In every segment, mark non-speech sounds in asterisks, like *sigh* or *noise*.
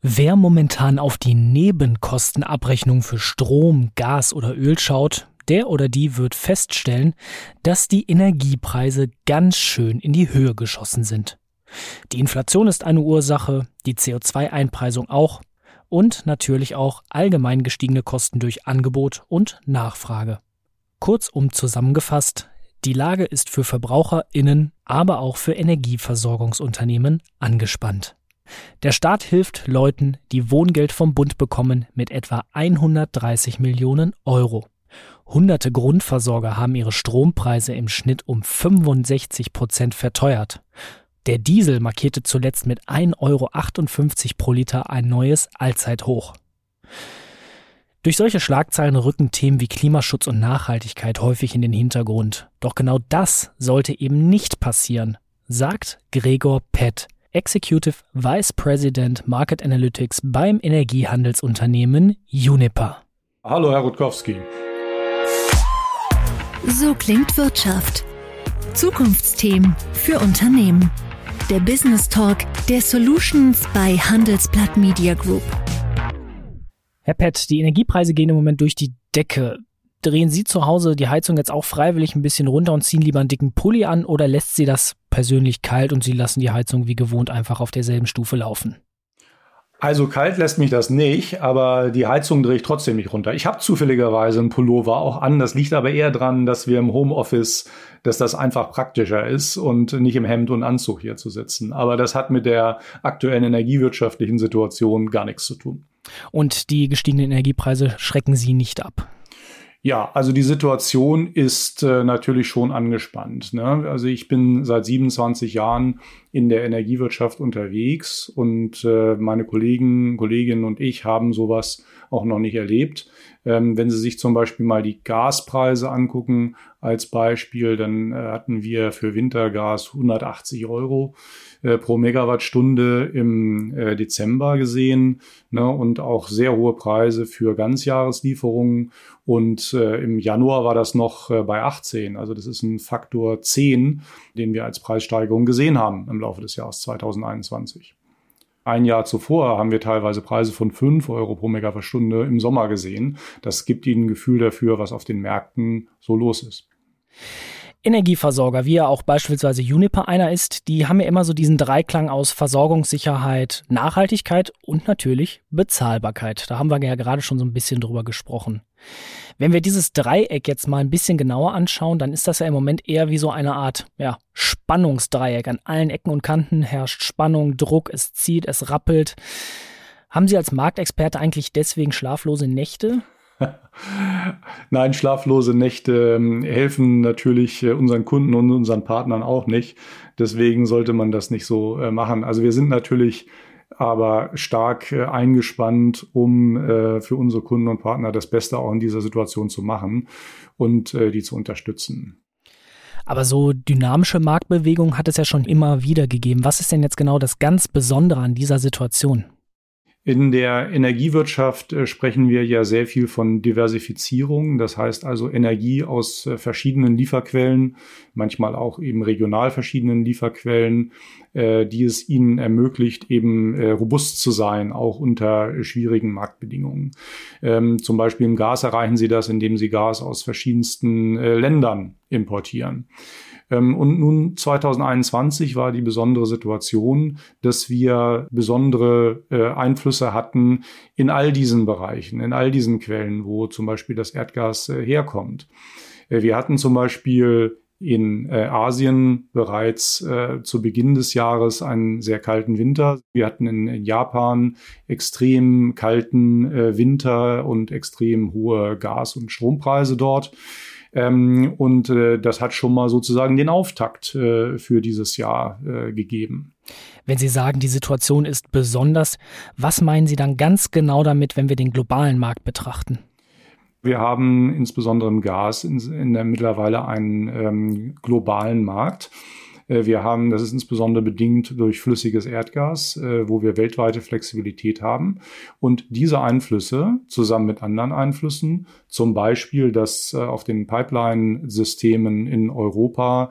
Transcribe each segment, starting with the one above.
Wer momentan auf die Nebenkostenabrechnung für Strom, Gas oder Öl schaut, der oder die wird feststellen, dass die Energiepreise ganz schön in die Höhe geschossen sind. Die Inflation ist eine Ursache, die CO2-Einpreisung auch und natürlich auch allgemein gestiegene Kosten durch Angebot und Nachfrage. Kurzum zusammengefasst, die Lage ist für Verbraucherinnen, aber auch für Energieversorgungsunternehmen angespannt. Der Staat hilft Leuten, die Wohngeld vom Bund bekommen, mit etwa 130 Millionen Euro. Hunderte Grundversorger haben ihre Strompreise im Schnitt um 65 Prozent verteuert. Der Diesel markierte zuletzt mit 1,58 Euro pro Liter ein neues Allzeithoch. Durch solche Schlagzeilen rücken Themen wie Klimaschutz und Nachhaltigkeit häufig in den Hintergrund. Doch genau das sollte eben nicht passieren, sagt Gregor Pett, Executive Vice President Market Analytics beim Energiehandelsunternehmen Uniper. Hallo, Herr Rutkowski. So klingt Wirtschaft. Zukunftsthemen für Unternehmen. Der Business Talk der Solutions bei Handelsblatt Media Group. Herr Pett, die Energiepreise gehen im Moment durch die Decke. Drehen Sie zu Hause die Heizung jetzt auch freiwillig ein bisschen runter und ziehen lieber einen dicken Pulli an oder lässt Sie das persönlich kalt und Sie lassen die Heizung wie gewohnt einfach auf derselben Stufe laufen? Also kalt lässt mich das nicht, aber die Heizung drehe ich trotzdem nicht runter. Ich habe zufälligerweise einen Pullover auch an. Das liegt aber eher dran, dass wir im Homeoffice, dass das einfach praktischer ist und nicht im Hemd und Anzug hier zu sitzen. Aber das hat mit der aktuellen energiewirtschaftlichen Situation gar nichts zu tun. Und die gestiegenen Energiepreise schrecken Sie nicht ab? Ja, also die Situation ist äh, natürlich schon angespannt. Ne? Also ich bin seit 27 Jahren in der Energiewirtschaft unterwegs und äh, meine Kollegen, Kolleginnen und ich haben sowas auch noch nicht erlebt. Ähm, wenn Sie sich zum Beispiel mal die Gaspreise angucken als Beispiel, dann äh, hatten wir für Wintergas 180 Euro äh, pro Megawattstunde im äh, Dezember gesehen ne, und auch sehr hohe Preise für Ganzjahreslieferungen. Und äh, im Januar war das noch äh, bei 18. Also das ist ein Faktor 10, den wir als Preissteigerung gesehen haben im Laufe des Jahres 2021. Ein Jahr zuvor haben wir teilweise Preise von 5 Euro pro Megawattstunde im Sommer gesehen. Das gibt Ihnen ein Gefühl dafür, was auf den Märkten so los ist. Energieversorger, wie ja auch beispielsweise Uniper einer ist, die haben ja immer so diesen Dreiklang aus Versorgungssicherheit, Nachhaltigkeit und natürlich Bezahlbarkeit. Da haben wir ja gerade schon so ein bisschen drüber gesprochen. Wenn wir dieses Dreieck jetzt mal ein bisschen genauer anschauen, dann ist das ja im Moment eher wie so eine Art ja, Spannungsdreieck. An allen Ecken und Kanten herrscht Spannung, Druck, es zieht, es rappelt. Haben Sie als Marktexperte eigentlich deswegen schlaflose Nächte? *laughs* Nein, schlaflose Nächte ähm, helfen natürlich äh, unseren Kunden und unseren Partnern auch nicht. Deswegen sollte man das nicht so äh, machen. Also wir sind natürlich aber stark äh, eingespannt, um für unsere Kunden und Partner das Beste auch in dieser Situation zu machen und die zu unterstützen. Aber so dynamische Marktbewegungen hat es ja schon immer wieder gegeben. Was ist denn jetzt genau das ganz Besondere an dieser Situation? In der Energiewirtschaft äh, sprechen wir ja sehr viel von Diversifizierung. Das heißt also Energie aus äh, verschiedenen Lieferquellen, manchmal auch eben regional verschiedenen Lieferquellen, äh, die es ihnen ermöglicht, eben robust zu sein, auch unter schwierigen Marktbedingungen. Ähm, zum Beispiel im Gas erreichen sie das, indem sie Gas aus verschiedensten Ländern importieren. Ähm, und nun 2021 war die besondere Situation, dass wir besondere äh, Einflüsse hatten in all diesen Bereichen, in all diesen Quellen, wo zum Beispiel das Erdgas äh, herkommt. Äh, wir hatten zum Beispiel in Asien bereits zu Beginn des Jahres einen sehr kalten Winter. Wir hatten in, Japan extrem kalten Winter und extrem hohe Gas- und Strompreise dort. Ähm, und äh, das hat schon mal sozusagen den Auftakt äh, für dieses Jahr äh, gegeben. Wenn Sie sagen, die Situation ist besonders, was meinen Sie dann ganz genau damit, wenn wir den globalen Markt betrachten? Wir haben insbesondere im Gas in, in der mittlerweile einen ähm, globalen Markt. Äh, wir haben, das ist insbesondere bedingt durch flüssiges Erdgas, äh, wo wir weltweite Flexibilität haben. Und diese Einflüsse zusammen mit anderen Einflüssen, zum Beispiel, dass äh, auf den Pipeline-Systemen in Europa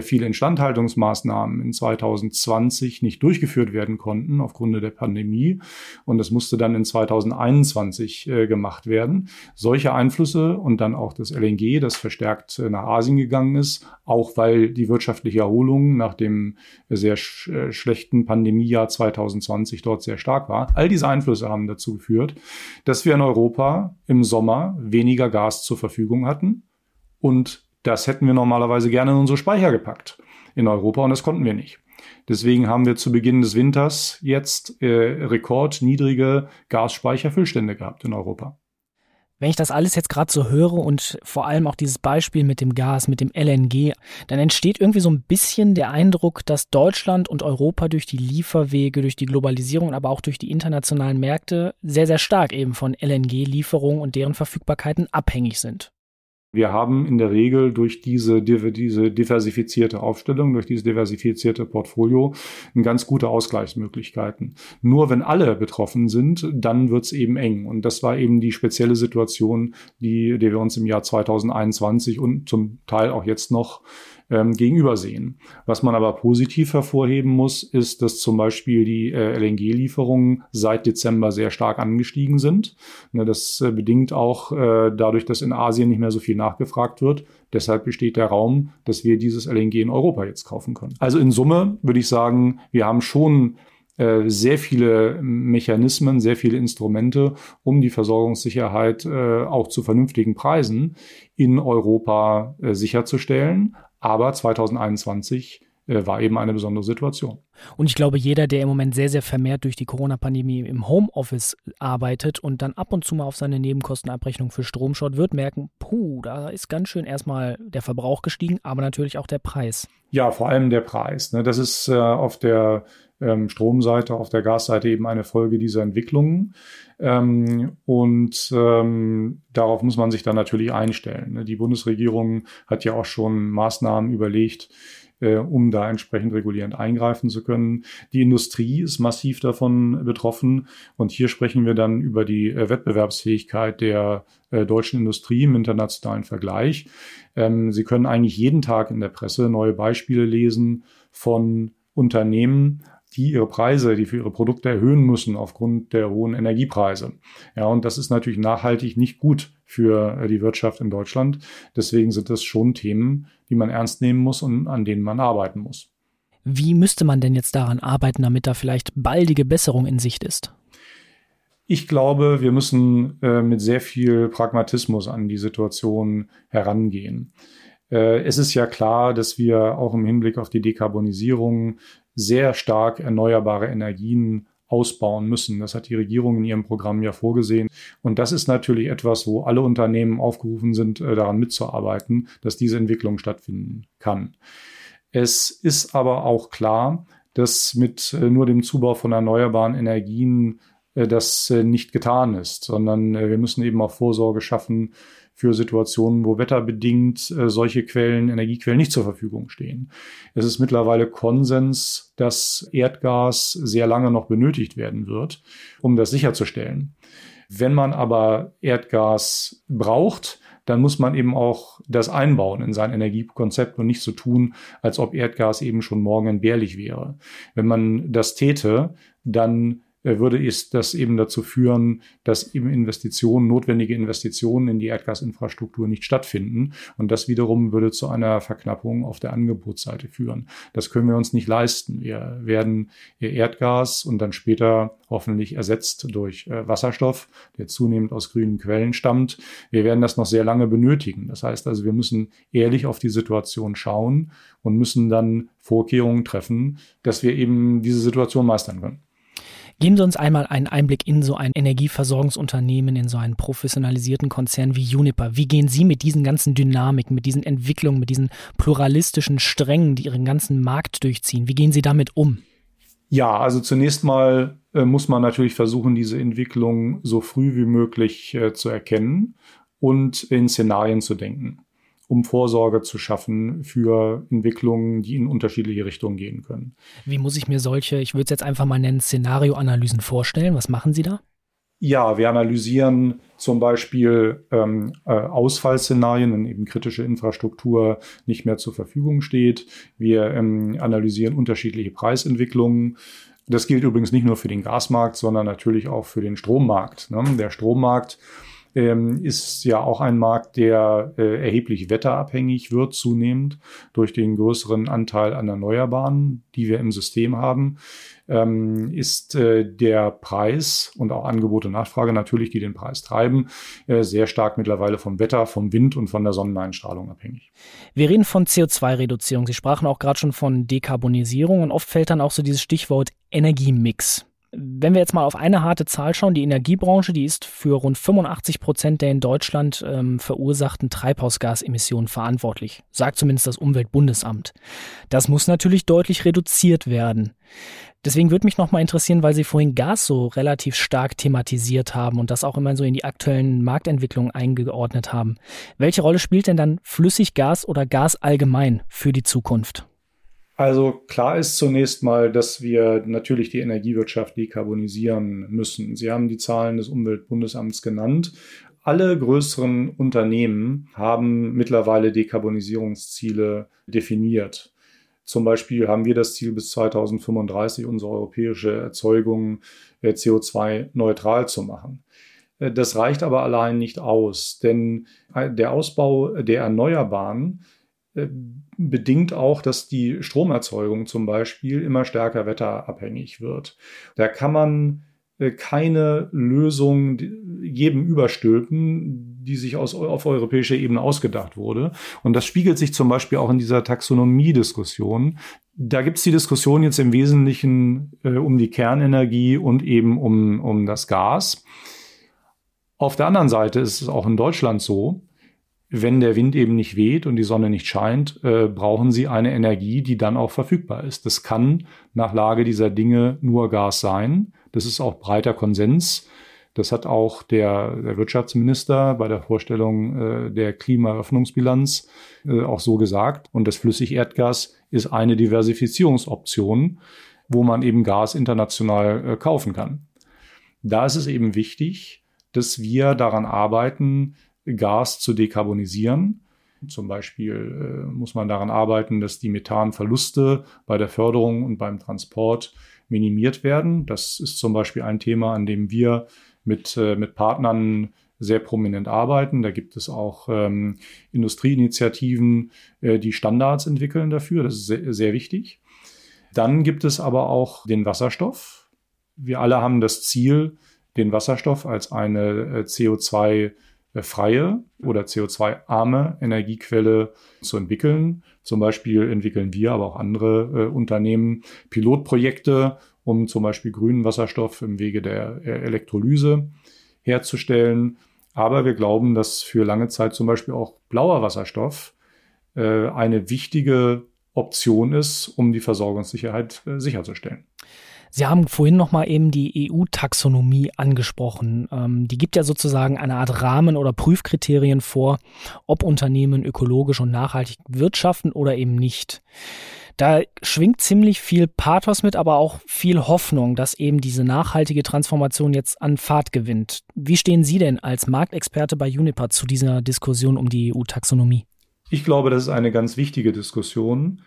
viele Instandhaltungsmaßnahmen in 2020 nicht durchgeführt werden konnten aufgrund der Pandemie. Und das musste dann in 2021 gemacht werden. Solche Einflüsse und dann auch das LNG, das verstärkt nach Asien gegangen ist, auch weil die wirtschaftliche Erholung nach dem sehr sch äh, schlechten Pandemiejahr 2020 dort sehr stark war. All diese Einflüsse haben dazu geführt, dass wir in Europa im Sommer weniger Gas zur Verfügung hatten und das hätten wir normalerweise gerne in unsere Speicher gepackt in Europa und das konnten wir nicht. Deswegen haben wir zu Beginn des Winters jetzt äh, rekordniedrige Gasspeicherfüllstände gehabt in Europa. Wenn ich das alles jetzt gerade so höre und vor allem auch dieses Beispiel mit dem Gas, mit dem LNG, dann entsteht irgendwie so ein bisschen der Eindruck, dass Deutschland und Europa durch die Lieferwege, durch die Globalisierung, aber auch durch die internationalen Märkte sehr, sehr stark eben von LNG-Lieferungen und deren Verfügbarkeiten abhängig sind. Wir haben in der Regel durch diese, diese diversifizierte Aufstellung, durch dieses diversifizierte Portfolio ganz gute Ausgleichsmöglichkeiten. Nur wenn alle betroffen sind, dann wird es eben eng. Und das war eben die spezielle Situation, die, die wir uns im Jahr 2021 und zum Teil auch jetzt noch ähm, gegenübersehen. Was man aber positiv hervorheben muss, ist, dass zum Beispiel die äh, LNG-Lieferungen seit Dezember sehr stark angestiegen sind. Ne, das äh, bedingt auch äh, dadurch, dass in Asien nicht mehr so viel nachgefragt wird. Deshalb besteht der Raum, dass wir dieses LNG in Europa jetzt kaufen können. Also in Summe würde ich sagen, wir haben schon äh, sehr viele Mechanismen, sehr viele Instrumente, um die Versorgungssicherheit äh, auch zu vernünftigen Preisen in Europa äh, sicherzustellen. Aber 2021 äh, war eben eine besondere Situation. Und ich glaube, jeder, der im Moment sehr, sehr vermehrt durch die Corona-Pandemie im Homeoffice arbeitet und dann ab und zu mal auf seine Nebenkostenabrechnung für Strom schaut, wird merken, puh, da ist ganz schön erstmal der Verbrauch gestiegen, aber natürlich auch der Preis. Ja, vor allem der Preis. Ne? Das ist äh, auf der ähm, Stromseite, auf der Gasseite eben eine Folge dieser Entwicklungen. Ähm, und ähm, darauf muss man sich dann natürlich einstellen. Ne? Die Bundesregierung hat ja auch schon Maßnahmen überlegt, äh, um da entsprechend regulierend eingreifen zu können. Die Industrie ist massiv davon betroffen und hier sprechen wir dann über die äh, Wettbewerbsfähigkeit der äh, deutschen Industrie im internationalen Vergleich. Ähm, Sie können eigentlich jeden Tag in der Presse neue Beispiele lesen von Unternehmen, die ihre Preise, die für ihre Produkte erhöhen müssen aufgrund der hohen Energiepreise. Ja, und das ist natürlich nachhaltig nicht gut für äh, die Wirtschaft in Deutschland. Deswegen sind das schon Themen, die man ernst nehmen muss und an denen man arbeiten muss. Wie müsste man denn jetzt daran arbeiten, damit da vielleicht baldige Besserung in Sicht ist? Ich glaube, wir müssen äh, mit sehr viel Pragmatismus an die Situation herangehen. Äh, es ist ja klar, dass wir auch im Hinblick auf die Dekarbonisierung sehr stark erneuerbare Energien ausbauen müssen. Das hat die Regierung in ihrem Programm ja vorgesehen. Und das ist natürlich etwas, wo alle Unternehmen aufgerufen sind, äh, daran mitzuarbeiten, dass diese Entwicklung stattfinden kann. Es ist aber auch klar, dass mit äh, nur dem Zubau von erneuerbaren Energien das nicht getan ist, sondern wir müssen eben auch Vorsorge schaffen für Situationen, wo wetterbedingt äh, solche Quellen, Energiequellen nicht zur Verfügung stehen. Es ist mittlerweile Konsens, dass Erdgas sehr lange noch benötigt werden wird, um das sicherzustellen. Wenn man aber Erdgas braucht, dann muss man eben auch das einbauen in sein Energiekonzept und nicht so tun, als ob Erdgas eben schon morgen entbehrlich wäre. Wenn man das täte, dann würde es das eben dazu führen, dass eben Investitionen, notwendige Investitionen in die Erdgasinfrastruktur nicht stattfinden. Und das wiederum würde zu einer Verknappung auf der Angebotsseite führen. Das können wir uns nicht leisten. Wir werden Erdgas und dann später hoffentlich ersetzt durch äh, Wasserstoff, der zunehmend aus grünen Quellen stammt. Wir werden das noch sehr lange benötigen. Das heißt also, wir müssen ehrlich auf die Situation schauen und müssen dann Vorkehrungen treffen, dass wir eben diese Situation meistern können. Geben Sie uns einmal einen Einblick in so ein Energieversorgungsunternehmen, in so einen professionalisierten Konzern wie Juniper. Wie gehen Sie mit diesen ganzen Dynamiken, mit diesen Entwicklungen, mit diesen pluralistischen Strängen, die Ihren ganzen Markt durchziehen, wie gehen Sie damit um? Ja, also zunächst mal äh, muss man natürlich versuchen, diese Entwicklung so früh wie möglich äh, zu erkennen und in Szenarien zu denken. Um Vorsorge zu schaffen für Entwicklungen, die in unterschiedliche Richtungen gehen können. Wie muss ich mir solche, ich würde es jetzt einfach mal nennen, Szenarioanalysen vorstellen? Was machen Sie da? Ja, wir analysieren zum Beispiel ähm, äh, Ausfallszenarien, wenn eben kritische Infrastruktur nicht mehr zur Verfügung steht. Wir ähm, analysieren unterschiedliche Preisentwicklungen. Das gilt übrigens nicht nur für den Gasmarkt, sondern natürlich auch für den Strommarkt. Ne? Der Strommarkt ähm, ist ja auch ein Markt, der äh, erheblich wetterabhängig wird zunehmend durch den größeren Anteil an Erneuerbaren, die wir im System haben. Ähm, ist äh, der Preis und auch Angebot und Nachfrage natürlich, die den Preis treiben, äh, sehr stark mittlerweile vom Wetter, vom Wind und von der Sonneneinstrahlung abhängig. Wir reden von CO2-Reduzierung. Sie sprachen auch gerade schon von Dekarbonisierung und oft fällt dann auch so dieses Stichwort Energiemix. Wenn wir jetzt mal auf eine harte Zahl schauen, die Energiebranche, die ist für rund 85 Prozent der in Deutschland ähm, verursachten Treibhausgasemissionen verantwortlich, sagt zumindest das Umweltbundesamt. Das muss natürlich deutlich reduziert werden. Deswegen würde mich nochmal interessieren, weil Sie vorhin Gas so relativ stark thematisiert haben und das auch immer so in die aktuellen Marktentwicklungen eingeordnet haben. Welche Rolle spielt denn dann Flüssiggas oder Gas allgemein für die Zukunft? Also klar ist zunächst mal, dass wir natürlich die Energiewirtschaft dekarbonisieren müssen. Sie haben die Zahlen des Umweltbundesamts genannt. Alle größeren Unternehmen haben mittlerweile Dekarbonisierungsziele definiert. Zum Beispiel haben wir das Ziel, bis 2035 unsere europäische Erzeugung äh, CO2-neutral zu machen. Äh, das reicht aber allein nicht aus, denn äh, der Ausbau der Erneuerbaren bedingt auch, dass die Stromerzeugung zum Beispiel immer stärker wetterabhängig wird. Da kann man äh, keine Lösung jedem überstülpen, die sich aus, auf europäischer Ebene ausgedacht wurde. Und das spiegelt sich zum Beispiel auch in dieser Taxonomie-Diskussion. Da gibt es die Diskussion jetzt im Wesentlichen äh, um die Kernenergie und eben um, um das Gas. Auf der anderen Seite ist es auch in Deutschland so, wenn der Wind eben nicht weht und die Sonne nicht scheint, äh, brauchen sie eine Energie, die dann auch verfügbar ist. Das kann nach Lage dieser Dinge nur Gas sein. Das ist auch breiter Konsens. Das hat auch der, der Wirtschaftsminister bei der Vorstellung äh, der Klimaöffnungsbilanz äh, auch so gesagt. Und das Flüssigerdgas ist eine Diversifizierungsoption, wo man eben Gas international äh, kaufen kann. Da ist es eben wichtig, dass wir daran arbeiten, Gas zu dekarbonisieren. Zum Beispiel äh, muss man daran arbeiten, dass die Methanverluste bei der Förderung und beim Transport minimiert werden. Das ist zum Beispiel ein Thema, an dem wir mit, äh, mit Partnern sehr prominent arbeiten. Da gibt es auch ähm, Industrieinitiativen, äh, die Standards entwickeln dafür. Das ist sehr, sehr wichtig. Dann gibt es aber auch den Wasserstoff. Wir alle haben das Ziel, den Wasserstoff als eine äh, CO2 äh, freie oder CO2-arme Energiequelle zu entwickeln. Zum Beispiel entwickeln wir, aber auch andere äh, Unternehmen Pilotprojekte, um zum Beispiel grünen Wasserstoff im Wege der äh, Elektrolyse herzustellen. Aber wir glauben, dass für lange Zeit zum Beispiel auch blauer Wasserstoff äh, eine wichtige Option ist, um die Versorgungssicherheit äh, sicherzustellen. Sie haben vorhin noch mal eben die EU-Taxonomie angesprochen. Ähm, die gibt ja sozusagen eine Art Rahmen oder Prüfkriterien vor, ob Unternehmen ökologisch und nachhaltig wirtschaften oder eben nicht. Da schwingt ziemlich viel Pathos mit, aber auch viel Hoffnung, dass eben diese nachhaltige Transformation jetzt an Fahrt gewinnt. Wie stehen Sie denn als Marktexperte bei Uniper zu dieser Diskussion um die EU-Taxonomie? Ich glaube, das ist eine ganz wichtige Diskussion.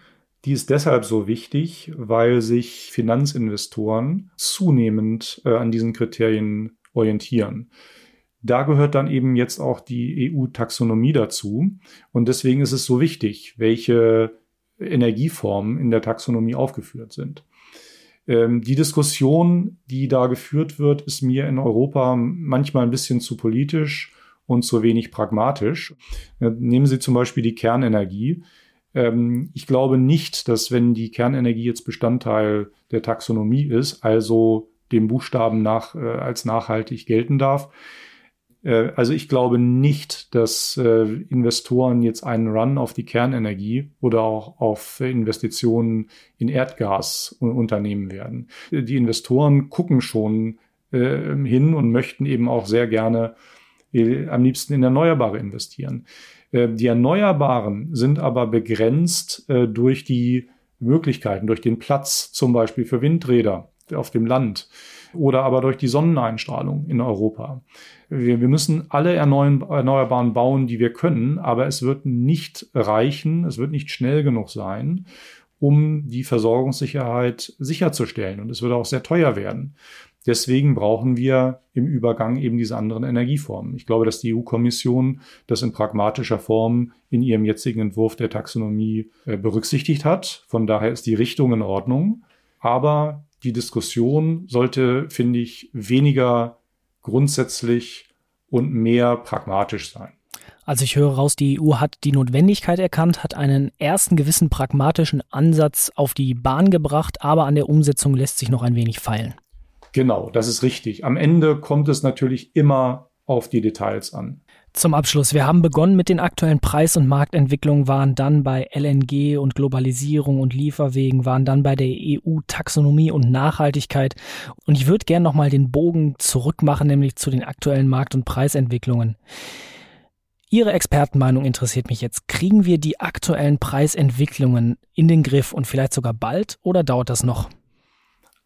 Die ist deshalb so wichtig, weil sich Finanzinvestoren zunehmend äh, an diesen Kriterien orientieren. Da gehört dann eben jetzt auch die EU-Taxonomie dazu. Und deswegen ist es so wichtig, welche Energieformen in der Taxonomie aufgeführt sind. Ähm, die Diskussion, die da geführt wird, ist mir in Europa manchmal ein bisschen zu politisch und zu wenig pragmatisch. Äh, nehmen Sie zum Beispiel die Kernenergie. Ähm, ich glaube nicht, dass wenn die Kernenergie jetzt Bestandteil der Taxonomie ist, also dem Buchstaben nach äh, als nachhaltig gelten darf. Äh, also ich glaube nicht, dass äh, Investoren jetzt einen Run auf die Kernenergie oder auch auf Investitionen in Erdgas unternehmen werden. Die Investoren gucken schon äh, hin und möchten eben auch sehr gerne am liebsten in Erneuerbare investieren. Äh, die Erneuerbaren sind aber begrenzt äh, durch die Möglichkeiten, durch den Platz zum Beispiel für Windräder auf dem Land oder aber durch die Sonneneinstrahlung in Europa. Wir, wir müssen alle Erneuerbaren bauen, die wir können, aber es wird nicht reichen, es wird nicht schnell genug sein, um die Versorgungssicherheit sicherzustellen. Und es wird auch sehr teuer werden. Deswegen brauchen wir im Übergang eben diese anderen Energieformen. Ich glaube, dass die EU-Kommission das in pragmatischer Form in ihrem jetzigen Entwurf der Taxonomie äh, berücksichtigt hat. Von daher ist die Richtung in Ordnung. Aber die Diskussion sollte, finde ich, weniger grundsätzlich und mehr pragmatisch sein. Also ich höre raus, die EU hat die Notwendigkeit erkannt, hat einen ersten gewissen pragmatischen Ansatz auf die Bahn gebracht, aber an der Umsetzung lässt sich noch ein wenig feilen. Genau, das ist richtig. Am Ende kommt es natürlich immer auf die Details an. Zum Abschluss, wir haben begonnen mit den aktuellen Preis- und Marktentwicklungen, waren dann bei LNG und Globalisierung und Lieferwegen, waren dann bei der EU-Taxonomie und Nachhaltigkeit. Und ich würde gerne nochmal den Bogen zurückmachen, nämlich zu den aktuellen Markt- und Preisentwicklungen. Ihre Expertenmeinung interessiert mich jetzt. Kriegen wir die aktuellen Preisentwicklungen in den Griff und vielleicht sogar bald oder dauert das noch?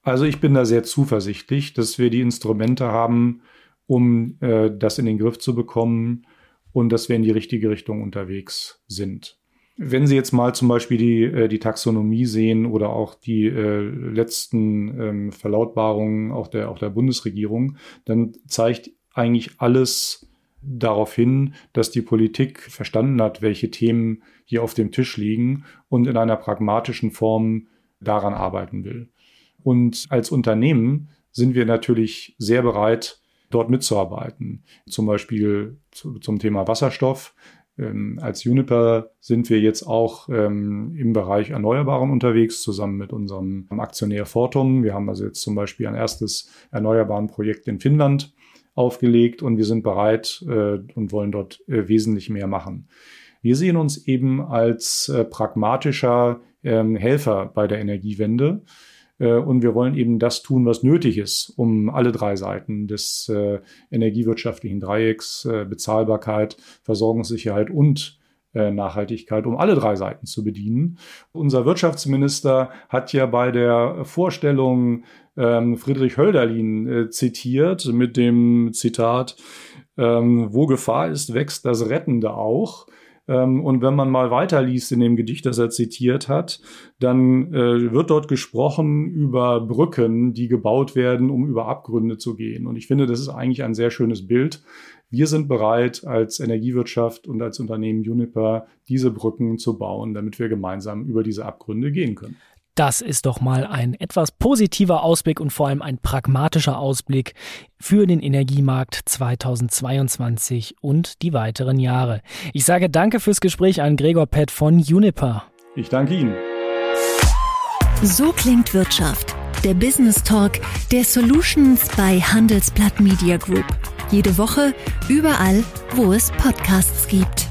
Also ich bin da sehr zuversichtlich, dass wir die Instrumente haben, um äh, das in den Griff zu bekommen und dass wir in die richtige Richtung unterwegs sind. Wenn Sie jetzt mal zum Beispiel die, äh, die Taxonomie sehen oder auch die äh, letzten ähm, Verlautbarungen auch der, auch der Bundesregierung, dann zeigt eigentlich alles darauf hin, dass die Politik verstanden hat, welche Themen hier auf dem Tisch liegen und in einer pragmatischen Form daran arbeiten will. Und als Unternehmen sind wir natürlich sehr bereit, dort mitzuarbeiten. Zum Beispiel zu, zum Thema Wasserstoff. Ähm, als Juniper sind wir jetzt auch ähm, im Bereich Erneuerbaren unterwegs, zusammen mit unserem Aktionär Fortum. Wir haben also jetzt zum Beispiel ein erstes erneuerbaren Projekt in Finnland aufgelegt und wir sind bereit äh, und wollen dort äh, wesentlich mehr machen. Wir sehen uns eben als äh, pragmatischer ähm, Helfer bei der Energiewende. Äh, und wir wollen eben das tun, was nötig ist, um alle drei Seiten des äh, energiewirtschaftlichen Dreiecks, äh, Bezahlbarkeit, Versorgungssicherheit und Nachhaltigkeit, um alle drei Seiten zu bedienen. Unser Wirtschaftsminister hat ja bei der Vorstellung ähm, Friedrich Hölderlin zitiert mit dem Zitat, ähm, wo Gefahr ist, wächst das Rettende auch. Ähm, und wenn man mal weiterliest in dem Gedicht, das er zitiert hat, dann äh, wird dort gesprochen über Brücken, die gebaut werden, um über Abgründe zu gehen. Und ich finde, das ist eigentlich ein sehr schönes Bild. Wir sind bereit, als Energiewirtschaft und als Unternehmen Juniper diese Brücken zu bauen, damit wir gemeinsam über diese Abgründe gehen können. Das ist doch mal ein etwas positiver Ausblick und vor allem ein pragmatischer Ausblick für den Energiemarkt 2022 und die weiteren Jahre. Ich sage danke fürs Gespräch an Gregor Pett von Juniper. Ich danke Ihnen. So klingt Wirtschaft. Der Business Talk der Solutions bei Handelsblatt Media Group. Jede Woche, überall, wo es Podcasts gibt.